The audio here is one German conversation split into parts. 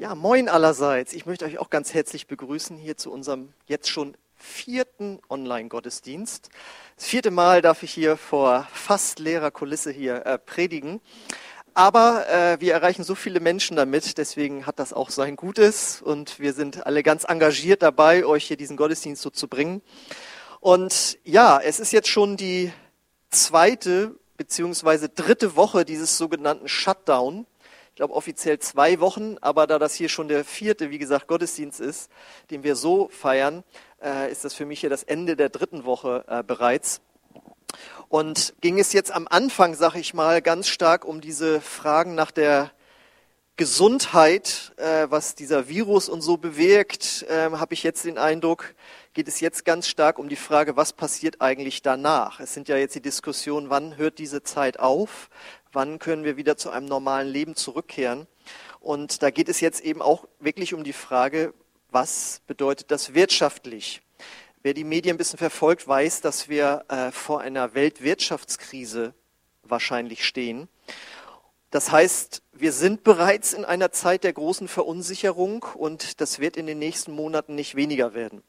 Ja, moin allerseits. Ich möchte euch auch ganz herzlich begrüßen hier zu unserem jetzt schon vierten Online-Gottesdienst. Das vierte Mal darf ich hier vor fast leerer Kulisse hier äh, predigen. Aber äh, wir erreichen so viele Menschen damit, deswegen hat das auch sein Gutes und wir sind alle ganz engagiert dabei, euch hier diesen Gottesdienst so zu bringen. Und ja, es ist jetzt schon die zweite beziehungsweise dritte Woche dieses sogenannten Shutdown glaube offiziell zwei Wochen, aber da das hier schon der vierte, wie gesagt, Gottesdienst ist, den wir so feiern, äh, ist das für mich hier das Ende der dritten Woche äh, bereits. Und ging es jetzt am Anfang, sag ich mal, ganz stark um diese Fragen nach der Gesundheit, äh, was dieser Virus und so bewirkt, äh, habe ich jetzt den Eindruck, geht es jetzt ganz stark um die Frage, was passiert eigentlich danach? Es sind ja jetzt die Diskussionen, wann hört diese Zeit auf? wann können wir wieder zu einem normalen Leben zurückkehren. Und da geht es jetzt eben auch wirklich um die Frage, was bedeutet das wirtschaftlich? Wer die Medien ein bisschen verfolgt, weiß, dass wir äh, vor einer Weltwirtschaftskrise wahrscheinlich stehen. Das heißt, wir sind bereits in einer Zeit der großen Verunsicherung und das wird in den nächsten Monaten nicht weniger werden.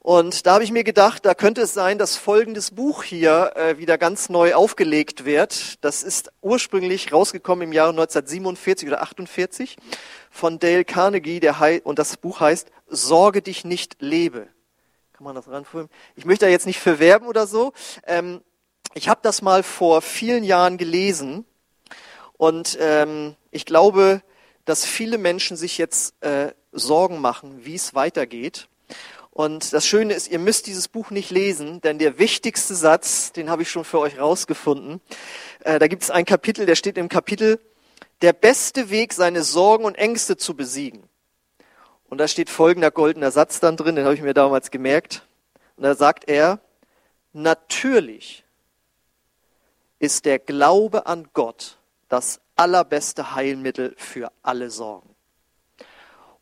Und da habe ich mir gedacht, da könnte es sein, dass folgendes Buch hier äh, wieder ganz neu aufgelegt wird. Das ist ursprünglich rausgekommen im Jahre 1947 oder 48 von Dale Carnegie, der und das Buch heißt Sorge dich nicht, lebe. Kann man das ranfilmen? Ich möchte da jetzt nicht verwerben oder so. Ähm, ich habe das mal vor vielen Jahren gelesen und ähm, ich glaube, dass viele Menschen sich jetzt äh, Sorgen machen, wie es weitergeht. Und das Schöne ist, ihr müsst dieses Buch nicht lesen, denn der wichtigste Satz, den habe ich schon für euch rausgefunden. Äh, da gibt es ein Kapitel, der steht im Kapitel, der beste Weg, seine Sorgen und Ängste zu besiegen. Und da steht folgender goldener Satz dann drin, den habe ich mir damals gemerkt. Und da sagt er, natürlich ist der Glaube an Gott das allerbeste Heilmittel für alle Sorgen.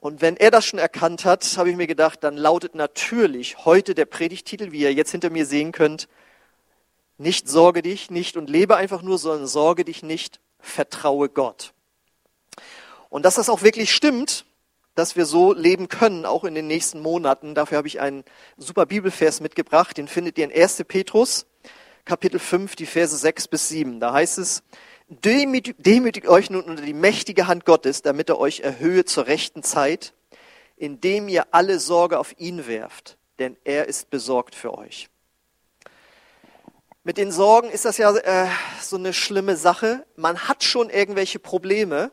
Und wenn er das schon erkannt hat, habe ich mir gedacht, dann lautet natürlich heute der Predigtitel, wie ihr jetzt hinter mir sehen könnt, nicht sorge dich nicht und lebe einfach nur, sondern sorge dich nicht, vertraue Gott. Und dass das auch wirklich stimmt, dass wir so leben können, auch in den nächsten Monaten, dafür habe ich einen super Bibelvers mitgebracht, den findet ihr in 1. Petrus, Kapitel 5, die Verse 6 bis 7. Da heißt es, Demütigt euch nun unter die mächtige Hand Gottes, damit er euch erhöhe zur rechten Zeit, indem ihr alle Sorge auf ihn werft, denn er ist besorgt für euch. Mit den Sorgen ist das ja äh, so eine schlimme Sache. Man hat schon irgendwelche Probleme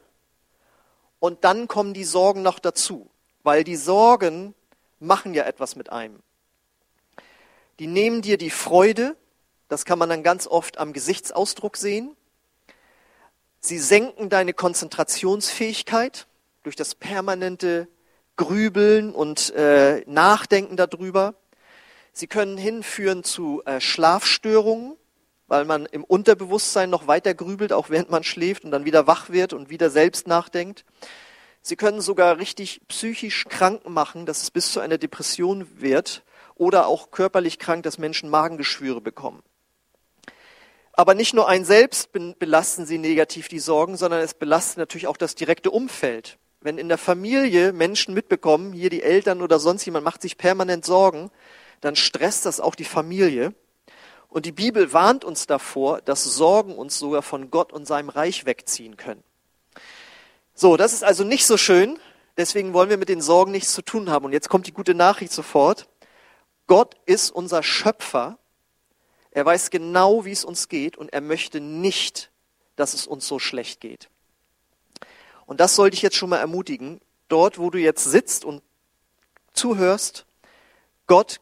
und dann kommen die Sorgen noch dazu, weil die Sorgen machen ja etwas mit einem. Die nehmen dir die Freude, das kann man dann ganz oft am Gesichtsausdruck sehen. Sie senken deine Konzentrationsfähigkeit durch das permanente Grübeln und äh, Nachdenken darüber. Sie können hinführen zu äh, Schlafstörungen, weil man im Unterbewusstsein noch weiter grübelt, auch während man schläft und dann wieder wach wird und wieder selbst nachdenkt. Sie können sogar richtig psychisch krank machen, dass es bis zu einer Depression wird oder auch körperlich krank, dass Menschen Magengeschwüre bekommen. Aber nicht nur ein selbst belasten sie negativ die Sorgen, sondern es belastet natürlich auch das direkte Umfeld. Wenn in der Familie Menschen mitbekommen, hier die Eltern oder sonst jemand macht sich permanent Sorgen, dann stresst das auch die Familie. Und die Bibel warnt uns davor, dass Sorgen uns sogar von Gott und seinem Reich wegziehen können. So, das ist also nicht so schön. Deswegen wollen wir mit den Sorgen nichts zu tun haben. Und jetzt kommt die gute Nachricht sofort. Gott ist unser Schöpfer er weiß genau, wie es uns geht und er möchte nicht, dass es uns so schlecht geht. Und das sollte ich jetzt schon mal ermutigen. Dort, wo du jetzt sitzt und zuhörst, Gott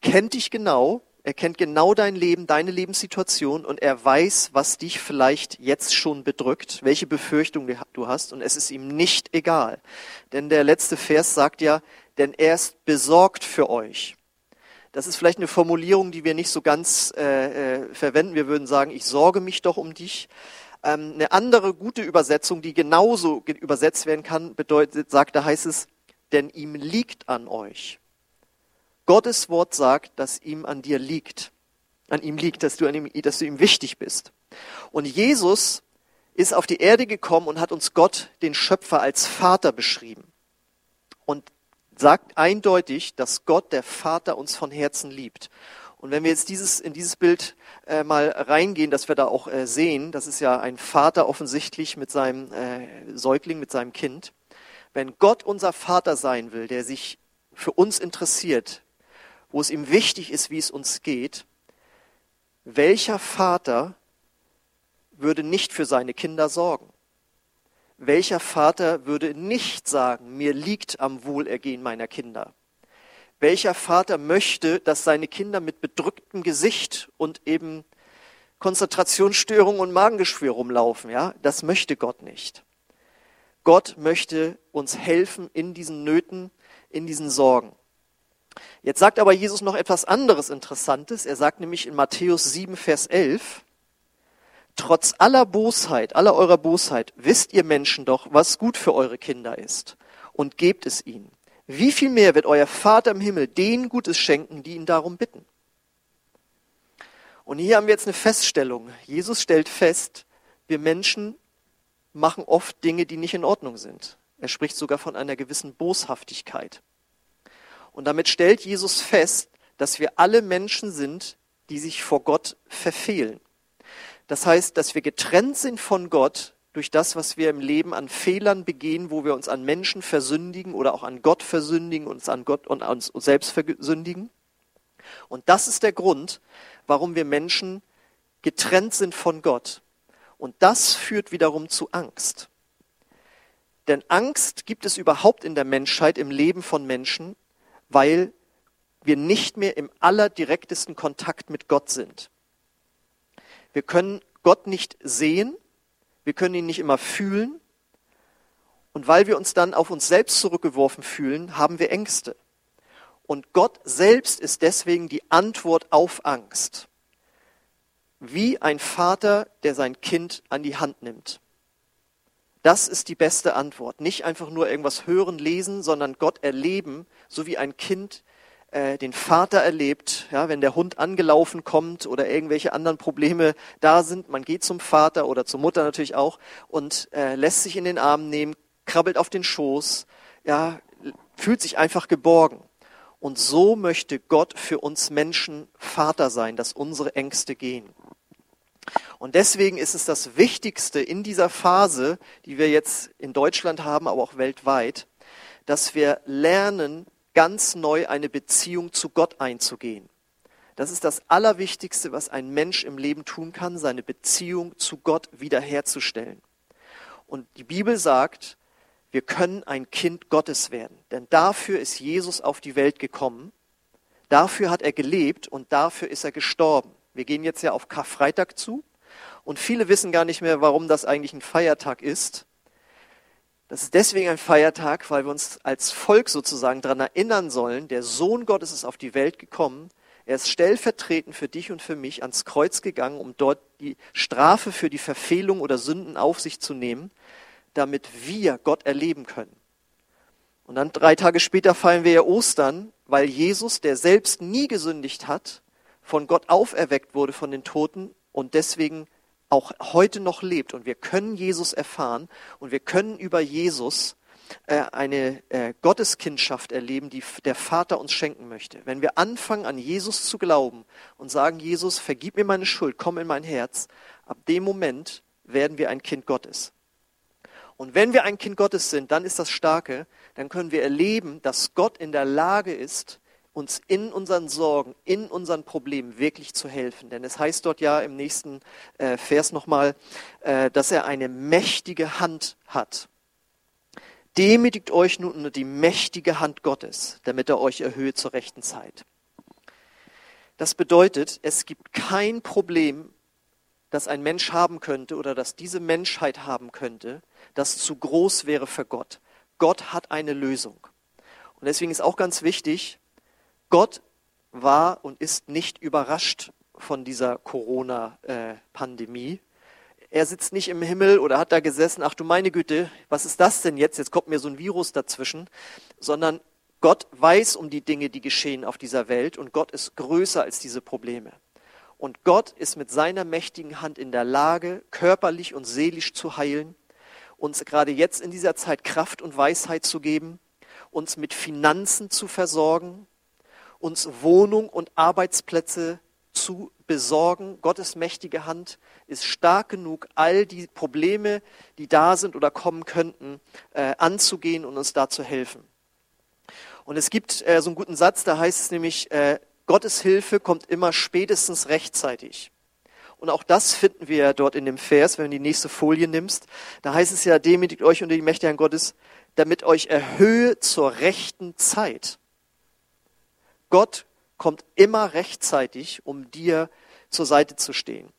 kennt dich genau, er kennt genau dein Leben, deine Lebenssituation und er weiß, was dich vielleicht jetzt schon bedrückt, welche Befürchtungen du hast und es ist ihm nicht egal. Denn der letzte Vers sagt ja, denn er ist besorgt für euch. Das ist vielleicht eine Formulierung, die wir nicht so ganz äh, äh, verwenden. Wir würden sagen, ich sorge mich doch um dich. Ähm, eine andere gute Übersetzung, die genauso übersetzt werden kann, bedeutet, sagt, da heißt es, denn ihm liegt an euch. Gottes Wort sagt, dass ihm an dir liegt, an ihm liegt, dass du, ihm, dass du ihm wichtig bist. Und Jesus ist auf die Erde gekommen und hat uns Gott, den Schöpfer, als Vater beschrieben. Und sagt eindeutig, dass Gott, der Vater, uns von Herzen liebt. Und wenn wir jetzt dieses, in dieses Bild äh, mal reingehen, dass wir da auch äh, sehen, das ist ja ein Vater offensichtlich mit seinem äh, Säugling, mit seinem Kind. Wenn Gott unser Vater sein will, der sich für uns interessiert, wo es ihm wichtig ist, wie es uns geht, welcher Vater würde nicht für seine Kinder sorgen? Welcher Vater würde nicht sagen, mir liegt am Wohlergehen meiner Kinder? Welcher Vater möchte, dass seine Kinder mit bedrücktem Gesicht und eben Konzentrationsstörungen und Magengeschwür rumlaufen? Ja, das möchte Gott nicht. Gott möchte uns helfen in diesen Nöten, in diesen Sorgen. Jetzt sagt aber Jesus noch etwas anderes Interessantes. Er sagt nämlich in Matthäus 7, Vers 11, Trotz aller Bosheit, aller eurer Bosheit, wisst ihr Menschen doch, was gut für eure Kinder ist und gebt es ihnen wie viel mehr wird euer Vater im Himmel denen Gutes schenken, die ihn darum bitten? Und hier haben wir jetzt eine Feststellung. Jesus stellt fest, wir Menschen machen oft Dinge, die nicht in Ordnung sind. Er spricht sogar von einer gewissen Boshaftigkeit. Und damit stellt Jesus fest, dass wir alle Menschen sind, die sich vor Gott verfehlen. Das heißt, dass wir getrennt sind von Gott durch das, was wir im Leben an Fehlern begehen, wo wir uns an Menschen versündigen oder auch an Gott versündigen, uns an Gott und uns selbst versündigen. Und das ist der Grund, warum wir Menschen getrennt sind von Gott. Und das führt wiederum zu Angst. Denn Angst gibt es überhaupt in der Menschheit, im Leben von Menschen, weil wir nicht mehr im allerdirektesten Kontakt mit Gott sind. Wir können Gott nicht sehen, wir können ihn nicht immer fühlen. Und weil wir uns dann auf uns selbst zurückgeworfen fühlen, haben wir Ängste. Und Gott selbst ist deswegen die Antwort auf Angst. Wie ein Vater, der sein Kind an die Hand nimmt. Das ist die beste Antwort. Nicht einfach nur irgendwas hören, lesen, sondern Gott erleben, so wie ein Kind äh, den Vater erlebt, ja, wenn der Hund angelaufen kommt oder irgendwelche anderen Probleme da sind, man geht zum Vater oder zur Mutter natürlich auch und äh, lässt sich in den Arm nehmen, krabbelt auf den Schoß, ja, fühlt sich einfach geborgen. Und so möchte Gott für uns Menschen Vater sein, dass unsere Ängste gehen. Und deswegen ist es das Wichtigste in dieser Phase, die wir jetzt in Deutschland haben, aber auch weltweit, dass wir lernen, ganz neu eine Beziehung zu Gott einzugehen. Das ist das Allerwichtigste, was ein Mensch im Leben tun kann, seine Beziehung zu Gott wiederherzustellen. Und die Bibel sagt, wir können ein Kind Gottes werden, denn dafür ist Jesus auf die Welt gekommen, dafür hat er gelebt und dafür ist er gestorben. Wir gehen jetzt ja auf Karfreitag zu und viele wissen gar nicht mehr, warum das eigentlich ein Feiertag ist. Das ist deswegen ein Feiertag, weil wir uns als Volk sozusagen daran erinnern sollen, der Sohn Gottes ist auf die Welt gekommen. Er ist stellvertretend für dich und für mich ans Kreuz gegangen, um dort die Strafe für die Verfehlung oder Sünden auf sich zu nehmen, damit wir Gott erleben können. Und dann drei Tage später feiern wir ja Ostern, weil Jesus, der selbst nie gesündigt hat, von Gott auferweckt wurde von den Toten und deswegen auch heute noch lebt. Und wir können Jesus erfahren und wir können über Jesus äh, eine äh, Gotteskindschaft erleben, die der Vater uns schenken möchte. Wenn wir anfangen, an Jesus zu glauben und sagen, Jesus, vergib mir meine Schuld, komm in mein Herz, ab dem Moment werden wir ein Kind Gottes. Und wenn wir ein Kind Gottes sind, dann ist das Starke, dann können wir erleben, dass Gott in der Lage ist, uns in unseren Sorgen, in unseren Problemen wirklich zu helfen. Denn es heißt dort ja im nächsten äh, Vers nochmal, äh, dass er eine mächtige Hand hat. Demütigt euch nun unter die mächtige Hand Gottes, damit er euch erhöht zur rechten Zeit. Das bedeutet, es gibt kein Problem, das ein Mensch haben könnte oder das diese Menschheit haben könnte, das zu groß wäre für Gott. Gott hat eine Lösung. Und deswegen ist auch ganz wichtig, Gott war und ist nicht überrascht von dieser Corona-Pandemie. Er sitzt nicht im Himmel oder hat da gesessen, ach du meine Güte, was ist das denn jetzt? Jetzt kommt mir so ein Virus dazwischen, sondern Gott weiß um die Dinge, die geschehen auf dieser Welt und Gott ist größer als diese Probleme. Und Gott ist mit seiner mächtigen Hand in der Lage, körperlich und seelisch zu heilen, uns gerade jetzt in dieser Zeit Kraft und Weisheit zu geben, uns mit Finanzen zu versorgen, uns Wohnung und Arbeitsplätze zu besorgen. Gottes mächtige Hand ist stark genug, all die Probleme, die da sind oder kommen könnten, äh, anzugehen und uns da zu helfen. Und es gibt äh, so einen guten Satz, da heißt es nämlich, äh, Gottes Hilfe kommt immer spätestens rechtzeitig. Und auch das finden wir dort in dem Vers, wenn du die nächste Folie nimmst. Da heißt es ja, demütigt euch unter die Mächte Herrn Gottes, damit euch erhöhe zur rechten Zeit. Gott kommt immer rechtzeitig, um dir zur Seite zu stehen.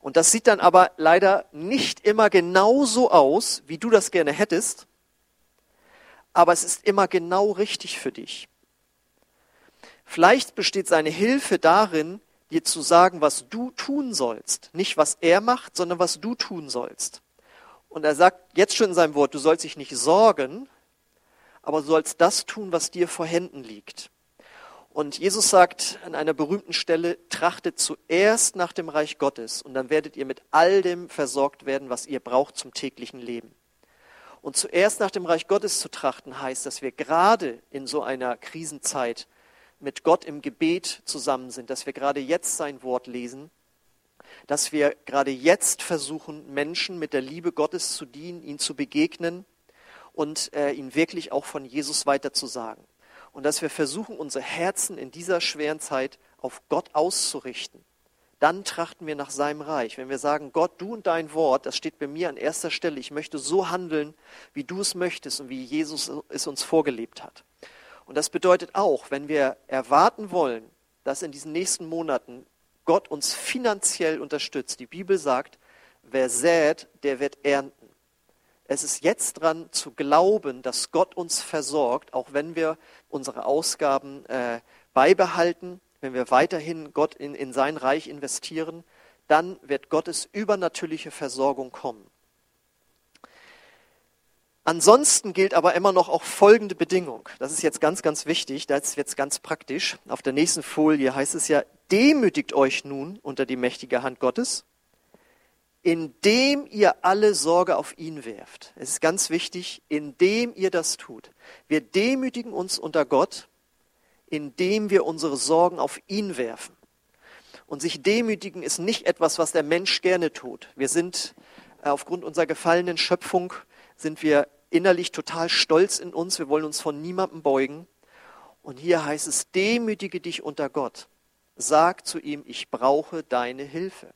Und das sieht dann aber leider nicht immer genauso aus, wie du das gerne hättest, aber es ist immer genau richtig für dich. Vielleicht besteht seine Hilfe darin, dir zu sagen, was du tun sollst. Nicht, was er macht, sondern was du tun sollst. Und er sagt jetzt schon in seinem Wort, du sollst dich nicht sorgen, aber du sollst das tun, was dir vor Händen liegt. Und Jesus sagt an einer berühmten Stelle, trachtet zuerst nach dem Reich Gottes und dann werdet ihr mit all dem versorgt werden, was ihr braucht zum täglichen Leben. Und zuerst nach dem Reich Gottes zu trachten heißt, dass wir gerade in so einer Krisenzeit mit Gott im Gebet zusammen sind, dass wir gerade jetzt sein Wort lesen, dass wir gerade jetzt versuchen, Menschen mit der Liebe Gottes zu dienen, ihnen zu begegnen und äh, ihnen wirklich auch von Jesus weiterzusagen und dass wir versuchen, unsere Herzen in dieser schweren Zeit auf Gott auszurichten. Dann trachten wir nach seinem Reich. Wenn wir sagen, Gott, du und dein Wort, das steht bei mir an erster Stelle. Ich möchte so handeln, wie du es möchtest und wie Jesus es uns vorgelebt hat. Und das bedeutet auch, wenn wir erwarten wollen, dass in diesen nächsten Monaten Gott uns finanziell unterstützt. Die Bibel sagt, wer sät, der wird ernten. Es ist jetzt dran zu glauben, dass Gott uns versorgt, auch wenn wir unsere Ausgaben äh, beibehalten, wenn wir weiterhin Gott in, in sein Reich investieren, dann wird Gottes übernatürliche Versorgung kommen. Ansonsten gilt aber immer noch auch folgende Bedingung. Das ist jetzt ganz, ganz wichtig. Das wird ganz praktisch. Auf der nächsten Folie heißt es ja, demütigt euch nun unter die mächtige Hand Gottes indem ihr alle Sorge auf ihn werft. Es ist ganz wichtig, indem ihr das tut. Wir demütigen uns unter Gott, indem wir unsere Sorgen auf ihn werfen. Und sich demütigen ist nicht etwas, was der Mensch gerne tut. Wir sind äh, aufgrund unserer gefallenen Schöpfung, sind wir innerlich total stolz in uns. Wir wollen uns von niemandem beugen. Und hier heißt es, demütige dich unter Gott. Sag zu ihm, ich brauche deine Hilfe.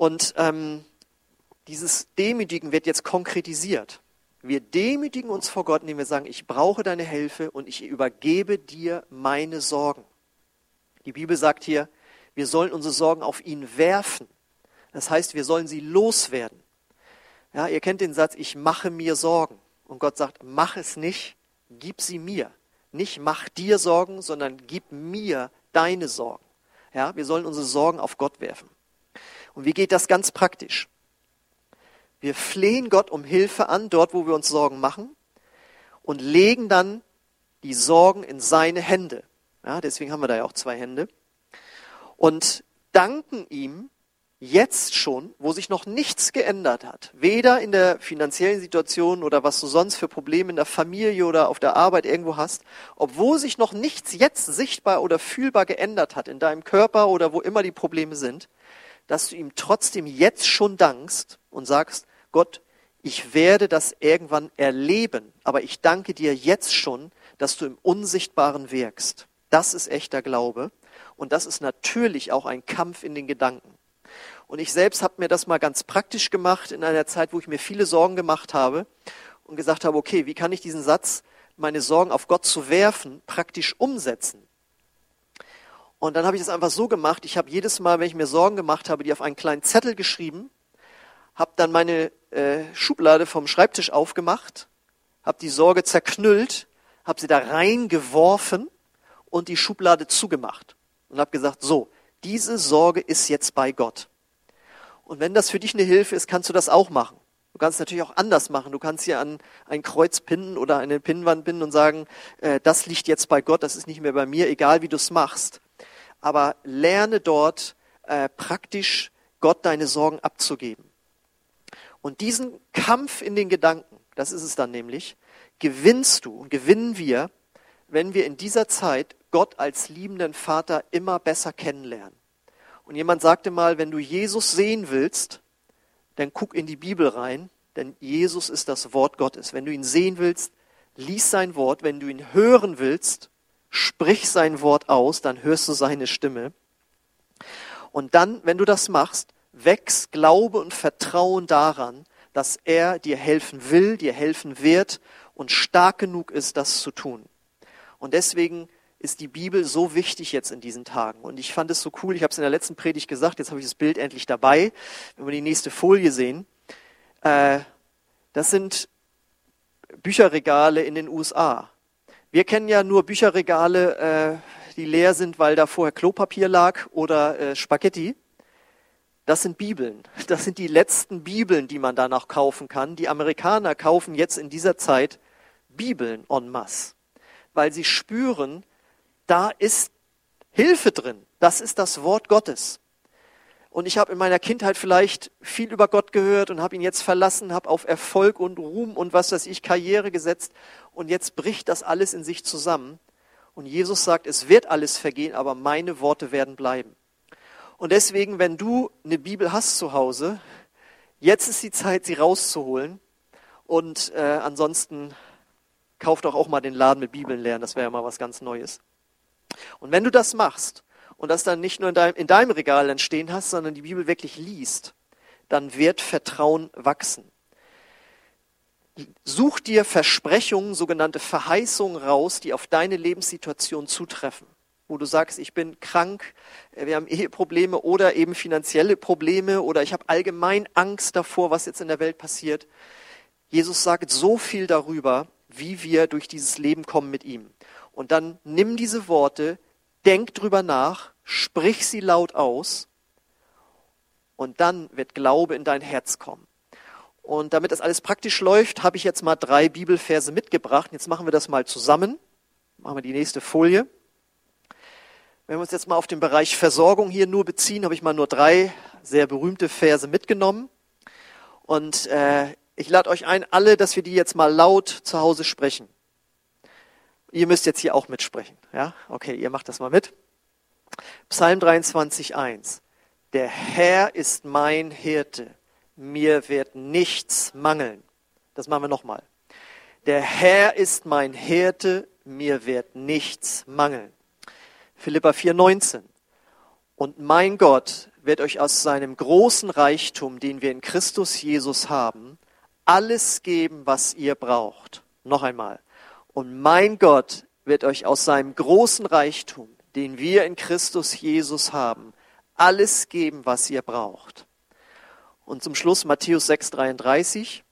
Und ähm, dieses Demütigen wird jetzt konkretisiert. Wir demütigen uns vor Gott, indem wir sagen, ich brauche deine Hilfe und ich übergebe dir meine Sorgen. Die Bibel sagt hier, wir sollen unsere Sorgen auf ihn werfen. Das heißt, wir sollen sie loswerden. Ja, ihr kennt den Satz, ich mache mir Sorgen. Und Gott sagt, mach es nicht, gib sie mir. Nicht mach dir Sorgen, sondern gib mir deine Sorgen. Ja, wir sollen unsere Sorgen auf Gott werfen. Und wie geht das ganz praktisch? Wir flehen Gott um Hilfe an, dort wo wir uns Sorgen machen, und legen dann die Sorgen in seine Hände. Ja, deswegen haben wir da ja auch zwei Hände. Und danken ihm jetzt schon, wo sich noch nichts geändert hat, weder in der finanziellen Situation oder was du sonst für Probleme in der Familie oder auf der Arbeit irgendwo hast, obwohl sich noch nichts jetzt sichtbar oder fühlbar geändert hat in deinem Körper oder wo immer die Probleme sind, dass du ihm trotzdem jetzt schon dankst und sagst, Gott, ich werde das irgendwann erleben, aber ich danke dir jetzt schon, dass du im Unsichtbaren wirkst. Das ist echter Glaube und das ist natürlich auch ein Kampf in den Gedanken. Und ich selbst habe mir das mal ganz praktisch gemacht in einer Zeit, wo ich mir viele Sorgen gemacht habe und gesagt habe, okay, wie kann ich diesen Satz, meine Sorgen auf Gott zu werfen, praktisch umsetzen? Und dann habe ich das einfach so gemacht. Ich habe jedes Mal, wenn ich mir Sorgen gemacht habe, die auf einen kleinen Zettel geschrieben, habe dann meine äh, Schublade vom Schreibtisch aufgemacht, habe die Sorge zerknüllt, habe sie da reingeworfen und die Schublade zugemacht und habe gesagt, so, diese Sorge ist jetzt bei Gott. Und wenn das für dich eine Hilfe ist, kannst du das auch machen. Du kannst natürlich auch anders machen. Du kannst hier an ein Kreuz pinnen oder eine Pinnwand binden und sagen, äh, das liegt jetzt bei Gott, das ist nicht mehr bei mir, egal wie du es machst. Aber lerne dort äh, praktisch Gott deine Sorgen abzugeben. Und diesen Kampf in den Gedanken, das ist es dann nämlich, gewinnst du und gewinnen wir, wenn wir in dieser Zeit Gott als liebenden Vater immer besser kennenlernen. Und jemand sagte mal, wenn du Jesus sehen willst, dann guck in die Bibel rein, denn Jesus ist das Wort Gottes. Wenn du ihn sehen willst, lies sein Wort. Wenn du ihn hören willst, sprich sein Wort aus, dann hörst du seine Stimme. Und dann, wenn du das machst, wächst Glaube und Vertrauen daran, dass er dir helfen will, dir helfen wird und stark genug ist, das zu tun. Und deswegen ist die Bibel so wichtig jetzt in diesen Tagen. Und ich fand es so cool, ich habe es in der letzten Predigt gesagt, jetzt habe ich das Bild endlich dabei, wenn wir die nächste Folie sehen. Äh, das sind Bücherregale in den USA. Wir kennen ja nur Bücherregale, äh, die leer sind, weil da vorher Klopapier lag oder äh, Spaghetti. Das sind Bibeln. Das sind die letzten Bibeln, die man danach kaufen kann. Die Amerikaner kaufen jetzt in dieser Zeit Bibeln en masse, weil sie spüren, da ist Hilfe drin. Das ist das Wort Gottes. Und ich habe in meiner Kindheit vielleicht viel über Gott gehört und habe ihn jetzt verlassen, habe auf Erfolg und Ruhm und was weiß ich, Karriere gesetzt. Und jetzt bricht das alles in sich zusammen. Und Jesus sagt, es wird alles vergehen, aber meine Worte werden bleiben. Und deswegen, wenn du eine Bibel hast zu Hause, jetzt ist die Zeit, sie rauszuholen. Und äh, ansonsten kauf doch auch mal den Laden mit Bibeln lernen, das wäre ja mal was ganz Neues. Und wenn du das machst und das dann nicht nur in deinem, in deinem Regal dann stehen hast, sondern die Bibel wirklich liest, dann wird Vertrauen wachsen. Such dir Versprechungen, sogenannte Verheißungen raus, die auf deine Lebenssituation zutreffen. Wo du sagst, ich bin krank, äh, wir haben Eheprobleme oder eben finanzielle Probleme oder ich habe allgemein Angst davor, was jetzt in der Welt passiert. Jesus sagt so viel darüber, wie wir durch dieses Leben kommen mit ihm. Und dann nimm diese Worte, denk drüber nach, sprich sie laut aus und dann wird Glaube in dein Herz kommen. Und damit das alles praktisch läuft, habe ich jetzt mal drei Bibelverse mitgebracht. Jetzt machen wir das mal zusammen. Machen wir die nächste Folie. Wenn wir uns jetzt mal auf den Bereich Versorgung hier nur beziehen, habe ich mal nur drei sehr berühmte Verse mitgenommen. Und äh, ich lade euch ein, alle, dass wir die jetzt mal laut zu Hause sprechen. Ihr müsst jetzt hier auch mitsprechen. Ja? Okay, ihr macht das mal mit. Psalm 23, 1. Der Herr ist mein Hirte. Mir wird nichts mangeln. Das machen wir nochmal. Der Herr ist mein Hirte. Mir wird nichts mangeln. Philippa 4, 19. Und mein Gott wird euch aus seinem großen Reichtum, den wir in Christus Jesus haben, alles geben, was ihr braucht. Noch einmal. Und mein Gott wird euch aus seinem großen Reichtum, den wir in Christus Jesus haben, alles geben, was ihr braucht. Und zum Schluss Matthäus 6:33.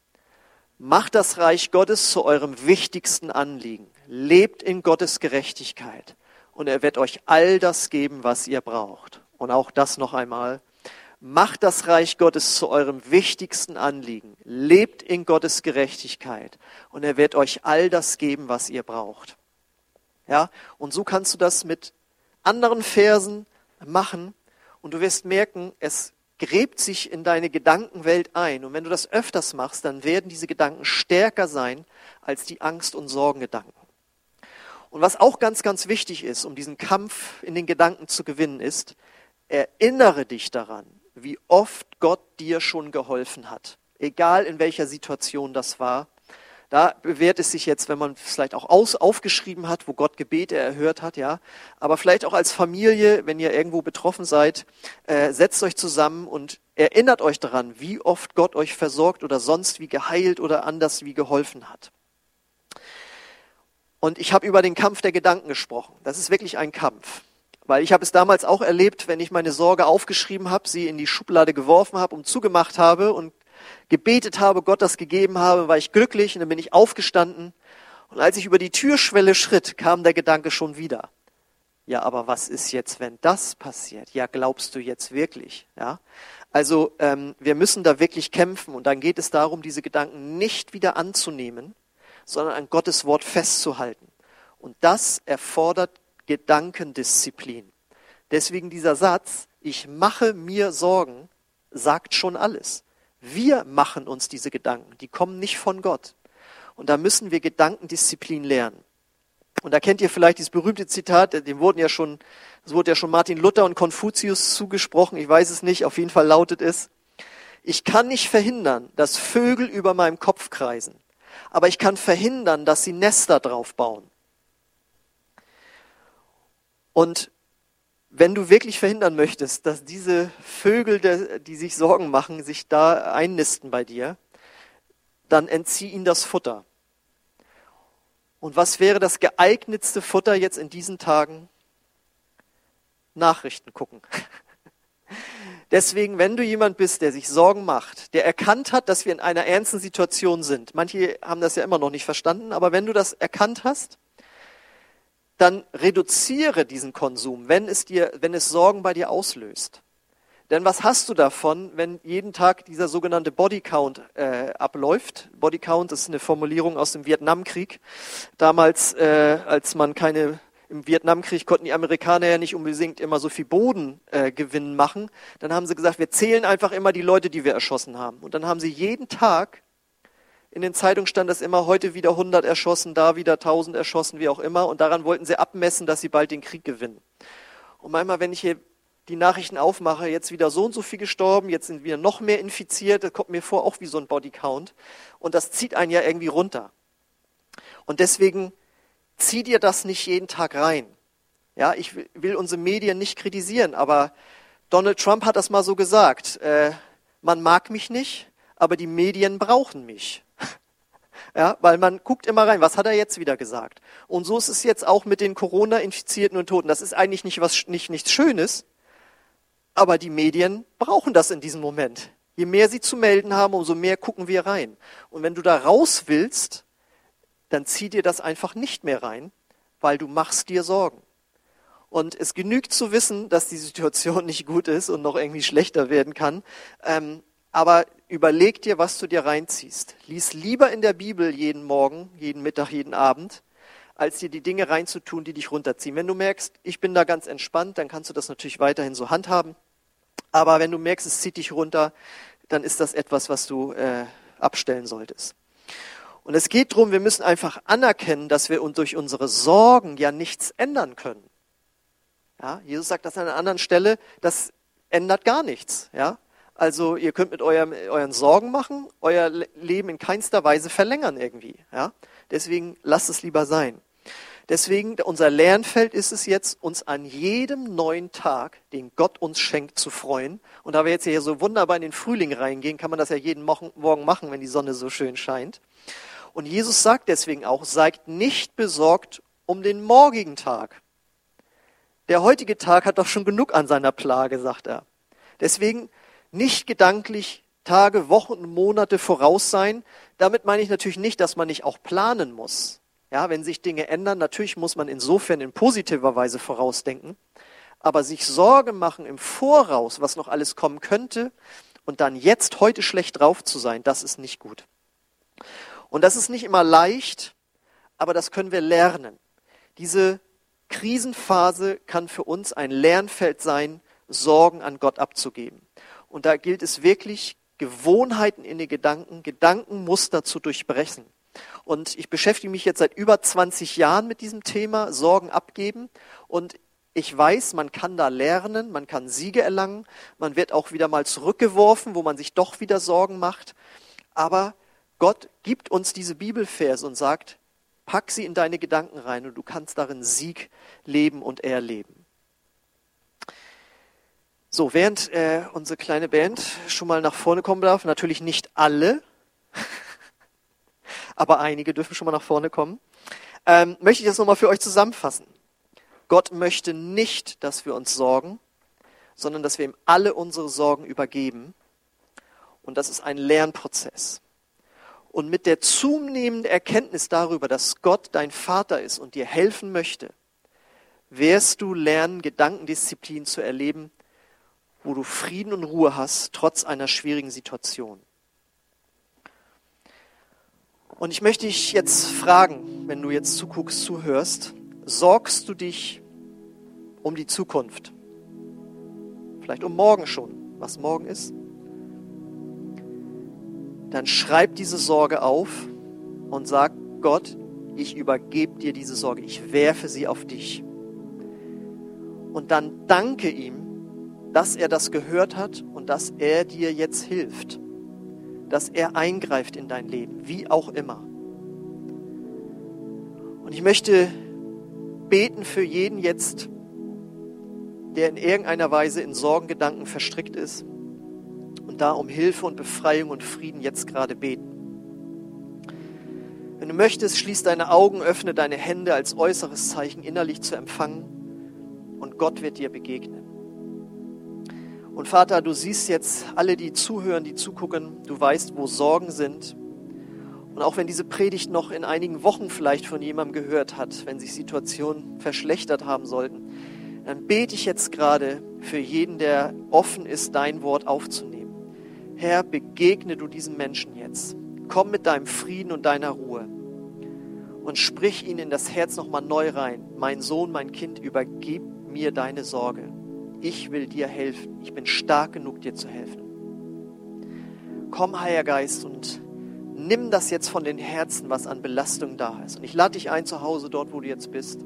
Macht das Reich Gottes zu eurem wichtigsten Anliegen. Lebt in Gottes Gerechtigkeit. Und er wird euch all das geben, was ihr braucht. Und auch das noch einmal. Macht das Reich Gottes zu eurem wichtigsten Anliegen. Lebt in Gottes Gerechtigkeit und er wird euch all das geben, was ihr braucht. Ja, und so kannst du das mit anderen Versen machen und du wirst merken, es gräbt sich in deine Gedankenwelt ein. Und wenn du das öfters machst, dann werden diese Gedanken stärker sein als die Angst- und Sorgengedanken. Und was auch ganz, ganz wichtig ist, um diesen Kampf in den Gedanken zu gewinnen, ist, erinnere dich daran, wie oft Gott dir schon geholfen hat. Egal in welcher Situation das war. Da bewährt es sich jetzt, wenn man vielleicht auch aus, aufgeschrieben hat, wo Gott Gebete erhört hat, ja. Aber vielleicht auch als Familie, wenn ihr irgendwo betroffen seid, äh, setzt euch zusammen und erinnert euch daran, wie oft Gott euch versorgt oder sonst wie geheilt oder anders wie geholfen hat. Und ich habe über den Kampf der Gedanken gesprochen. Das ist wirklich ein Kampf. Weil ich habe es damals auch erlebt, wenn ich meine Sorge aufgeschrieben habe, sie in die Schublade geworfen habe und zugemacht habe und gebetet habe, Gott das gegeben habe, war ich glücklich und dann bin ich aufgestanden. Und als ich über die Türschwelle schritt, kam der Gedanke schon wieder. Ja, aber was ist jetzt, wenn das passiert? Ja, glaubst du jetzt wirklich? Ja, also ähm, wir müssen da wirklich kämpfen und dann geht es darum, diese Gedanken nicht wieder anzunehmen, sondern an Gottes Wort festzuhalten. Und das erfordert Gedankendisziplin. Deswegen dieser Satz, ich mache mir Sorgen, sagt schon alles. Wir machen uns diese Gedanken, die kommen nicht von Gott. Und da müssen wir Gedankendisziplin lernen. Und da kennt ihr vielleicht dieses berühmte Zitat, dem wurden ja schon, es wurde ja schon Martin Luther und Konfuzius zugesprochen, ich weiß es nicht, auf jeden Fall lautet es, ich kann nicht verhindern, dass Vögel über meinem Kopf kreisen, aber ich kann verhindern, dass sie Nester drauf bauen. Und wenn du wirklich verhindern möchtest, dass diese Vögel, die sich Sorgen machen, sich da einnisten bei dir, dann entzieh ihnen das Futter. Und was wäre das geeignetste Futter jetzt in diesen Tagen? Nachrichten gucken. Deswegen, wenn du jemand bist, der sich Sorgen macht, der erkannt hat, dass wir in einer ernsten Situation sind, manche haben das ja immer noch nicht verstanden, aber wenn du das erkannt hast, dann reduziere diesen Konsum, wenn es dir, wenn es Sorgen bei dir auslöst. Denn was hast du davon, wenn jeden Tag dieser sogenannte Bodycount äh, abläuft? Bodycount ist eine Formulierung aus dem Vietnamkrieg. Damals, äh, als man keine im Vietnamkrieg konnten die Amerikaner ja nicht unbedingt immer so viel Bodengewinn äh, machen. Dann haben sie gesagt, wir zählen einfach immer die Leute, die wir erschossen haben. Und dann haben sie jeden Tag in den Zeitungen stand das immer, heute wieder 100 erschossen, da wieder 1000 erschossen, wie auch immer. Und daran wollten sie abmessen, dass sie bald den Krieg gewinnen. Und manchmal, wenn ich hier die Nachrichten aufmache, jetzt wieder so und so viel gestorben, jetzt sind wieder noch mehr infiziert, das kommt mir vor auch wie so ein Bodycount. Und das zieht einen ja irgendwie runter. Und deswegen zieh dir das nicht jeden Tag rein. Ja, ich will unsere Medien nicht kritisieren, aber Donald Trump hat das mal so gesagt. Äh, man mag mich nicht, aber die Medien brauchen mich. Ja, weil man guckt immer rein, was hat er jetzt wieder gesagt? Und so ist es jetzt auch mit den Corona-Infizierten und Toten. Das ist eigentlich nicht was, nicht nichts Schönes, aber die Medien brauchen das in diesem Moment. Je mehr sie zu melden haben, umso mehr gucken wir rein. Und wenn du da raus willst, dann zieh dir das einfach nicht mehr rein, weil du machst dir Sorgen. Und es genügt zu wissen, dass die Situation nicht gut ist und noch irgendwie schlechter werden kann. Ähm, aber überleg dir, was du dir reinziehst. Lies lieber in der Bibel jeden Morgen, jeden Mittag, jeden Abend, als dir die Dinge reinzutun, die dich runterziehen. Wenn du merkst, ich bin da ganz entspannt, dann kannst du das natürlich weiterhin so handhaben. Aber wenn du merkst, es zieht dich runter, dann ist das etwas, was du äh, abstellen solltest. Und es geht darum, wir müssen einfach anerkennen, dass wir durch unsere Sorgen ja nichts ändern können. Ja, Jesus sagt das an einer anderen Stelle, das ändert gar nichts. Ja, also ihr könnt mit eurem, euren Sorgen machen, euer Leben in keinster Weise verlängern irgendwie. Ja? Deswegen lasst es lieber sein. Deswegen, unser Lernfeld ist es jetzt, uns an jedem neuen Tag, den Gott uns schenkt, zu freuen. Und da wir jetzt hier so wunderbar in den Frühling reingehen, kann man das ja jeden Morgen machen, wenn die Sonne so schön scheint. Und Jesus sagt deswegen auch, seid nicht besorgt um den morgigen Tag. Der heutige Tag hat doch schon genug an seiner Plage, sagt er. Deswegen nicht gedanklich Tage, Wochen und Monate voraus sein. Damit meine ich natürlich nicht, dass man nicht auch planen muss. Ja, wenn sich Dinge ändern, natürlich muss man insofern in positiver Weise vorausdenken. Aber sich Sorgen machen im Voraus, was noch alles kommen könnte, und dann jetzt heute schlecht drauf zu sein, das ist nicht gut. Und das ist nicht immer leicht, aber das können wir lernen. Diese Krisenphase kann für uns ein Lernfeld sein, Sorgen an Gott abzugeben. Und da gilt es wirklich, Gewohnheiten in den Gedanken, Gedankenmuster zu durchbrechen. Und ich beschäftige mich jetzt seit über 20 Jahren mit diesem Thema, Sorgen abgeben. Und ich weiß, man kann da lernen, man kann Siege erlangen, man wird auch wieder mal zurückgeworfen, wo man sich doch wieder Sorgen macht. Aber Gott gibt uns diese Bibelverse und sagt, pack sie in deine Gedanken rein und du kannst darin Sieg leben und erleben. So, während äh, unsere kleine Band schon mal nach vorne kommen darf, natürlich nicht alle, aber einige dürfen schon mal nach vorne kommen, ähm, möchte ich das nochmal für euch zusammenfassen. Gott möchte nicht, dass wir uns sorgen, sondern dass wir ihm alle unsere Sorgen übergeben. Und das ist ein Lernprozess. Und mit der zunehmenden Erkenntnis darüber, dass Gott dein Vater ist und dir helfen möchte, wirst du lernen, Gedankendisziplin zu erleben, wo du Frieden und Ruhe hast, trotz einer schwierigen Situation. Und ich möchte dich jetzt fragen, wenn du jetzt zuguckst, zuhörst, sorgst du dich um die Zukunft? vielleicht um morgen schon, was morgen ist, dann schreib diese Sorge auf und sag Gott, ich übergebe dir diese Sorge, ich werfe sie auf dich. Und dann danke ihm, dass er das gehört hat und dass er dir jetzt hilft, dass er eingreift in dein Leben, wie auch immer. Und ich möchte beten für jeden jetzt, der in irgendeiner Weise in Sorgengedanken verstrickt ist und da um Hilfe und Befreiung und Frieden jetzt gerade beten. Wenn du möchtest, schließ deine Augen, öffne deine Hände als äußeres Zeichen innerlich zu empfangen und Gott wird dir begegnen. Und Vater, du siehst jetzt alle, die zuhören, die zugucken, du weißt, wo Sorgen sind. Und auch wenn diese Predigt noch in einigen Wochen vielleicht von jemandem gehört hat, wenn sich Situationen verschlechtert haben sollten, dann bete ich jetzt gerade für jeden, der offen ist, dein Wort aufzunehmen. Herr, begegne du diesen Menschen jetzt. Komm mit deinem Frieden und deiner Ruhe und sprich ihn in das Herz nochmal neu rein. Mein Sohn, mein Kind, übergib mir deine Sorge. Ich will dir helfen. Ich bin stark genug, dir zu helfen. Komm, Heiliger Geist, und nimm das jetzt von den Herzen, was an Belastung da ist. Und ich lade dich ein zu Hause, dort, wo du jetzt bist.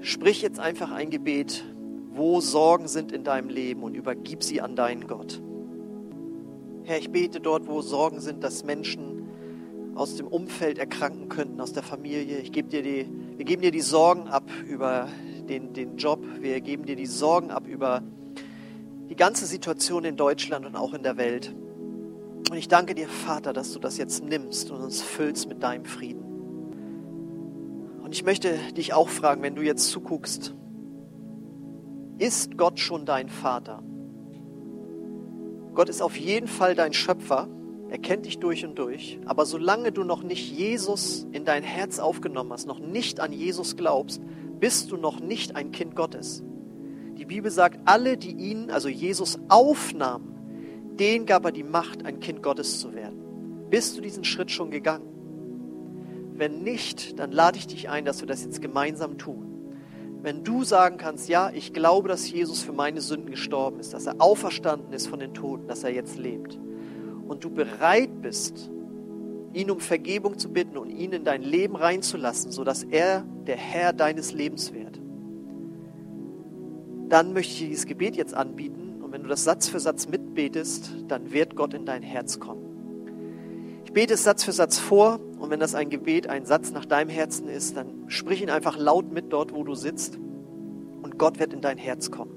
Sprich jetzt einfach ein Gebet, wo Sorgen sind in deinem Leben und übergib sie an deinen Gott. Herr, ich bete dort, wo Sorgen sind, dass Menschen aus dem Umfeld erkranken könnten, aus der Familie. Ich gebe dir die, wir geben dir die Sorgen ab über den, den Job. Wir geben dir die Sorgen ab über die ganze Situation in Deutschland und auch in der Welt. Und ich danke dir, Vater, dass du das jetzt nimmst und uns füllst mit deinem Frieden. Und ich möchte dich auch fragen, wenn du jetzt zuguckst, ist Gott schon dein Vater? Gott ist auf jeden Fall dein Schöpfer. Er kennt dich durch und durch. Aber solange du noch nicht Jesus in dein Herz aufgenommen hast, noch nicht an Jesus glaubst, bist du noch nicht ein Kind Gottes. Die Bibel sagt, alle, die ihn, also Jesus, aufnahmen, denen gab er die Macht, ein Kind Gottes zu werden. Bist du diesen Schritt schon gegangen? Wenn nicht, dann lade ich dich ein, dass wir das jetzt gemeinsam tun. Wenn du sagen kannst, ja, ich glaube, dass Jesus für meine Sünden gestorben ist, dass er auferstanden ist von den Toten, dass er jetzt lebt, und du bereit bist, ihn um Vergebung zu bitten und ihn in dein Leben reinzulassen, sodass er der Herr deines Lebens wird, dann möchte ich dir dieses Gebet jetzt anbieten und wenn du das Satz für Satz mitbetest, dann wird Gott in dein Herz kommen. Ich bete es Satz für Satz vor und wenn das ein Gebet, ein Satz nach deinem Herzen ist, dann sprich ihn einfach laut mit dort, wo du sitzt und Gott wird in dein Herz kommen.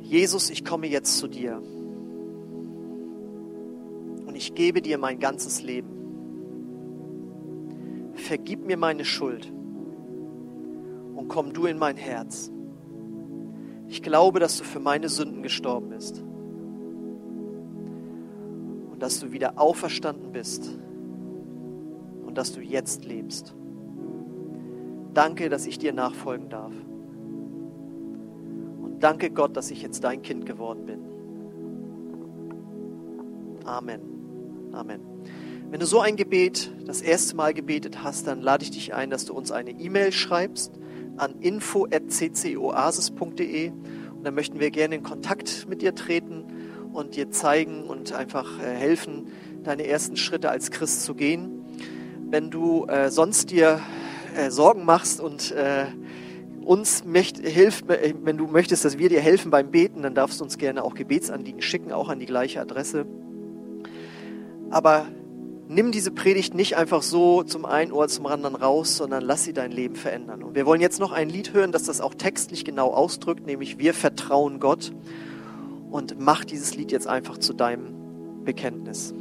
Jesus, ich komme jetzt zu dir gebe dir mein ganzes Leben. Vergib mir meine Schuld und komm du in mein Herz. Ich glaube, dass du für meine Sünden gestorben bist und dass du wieder auferstanden bist und dass du jetzt lebst. Danke, dass ich dir nachfolgen darf. Und danke Gott, dass ich jetzt dein Kind geworden bin. Amen. Amen. Wenn du so ein Gebet das erste Mal gebetet hast, dann lade ich dich ein, dass du uns eine E-Mail schreibst an info.ccoasis.de und dann möchten wir gerne in Kontakt mit dir treten und dir zeigen und einfach äh, helfen, deine ersten Schritte als Christ zu gehen. Wenn du äh, sonst dir äh, Sorgen machst und äh, uns möcht, hilft, wenn du möchtest, dass wir dir helfen beim Beten, dann darfst du uns gerne auch Gebetsanliegen schicken, auch an die gleiche Adresse. Aber nimm diese Predigt nicht einfach so zum einen Ohr, zum anderen raus, sondern lass sie dein Leben verändern. Und wir wollen jetzt noch ein Lied hören, das das auch textlich genau ausdrückt, nämlich wir vertrauen Gott. Und mach dieses Lied jetzt einfach zu deinem Bekenntnis.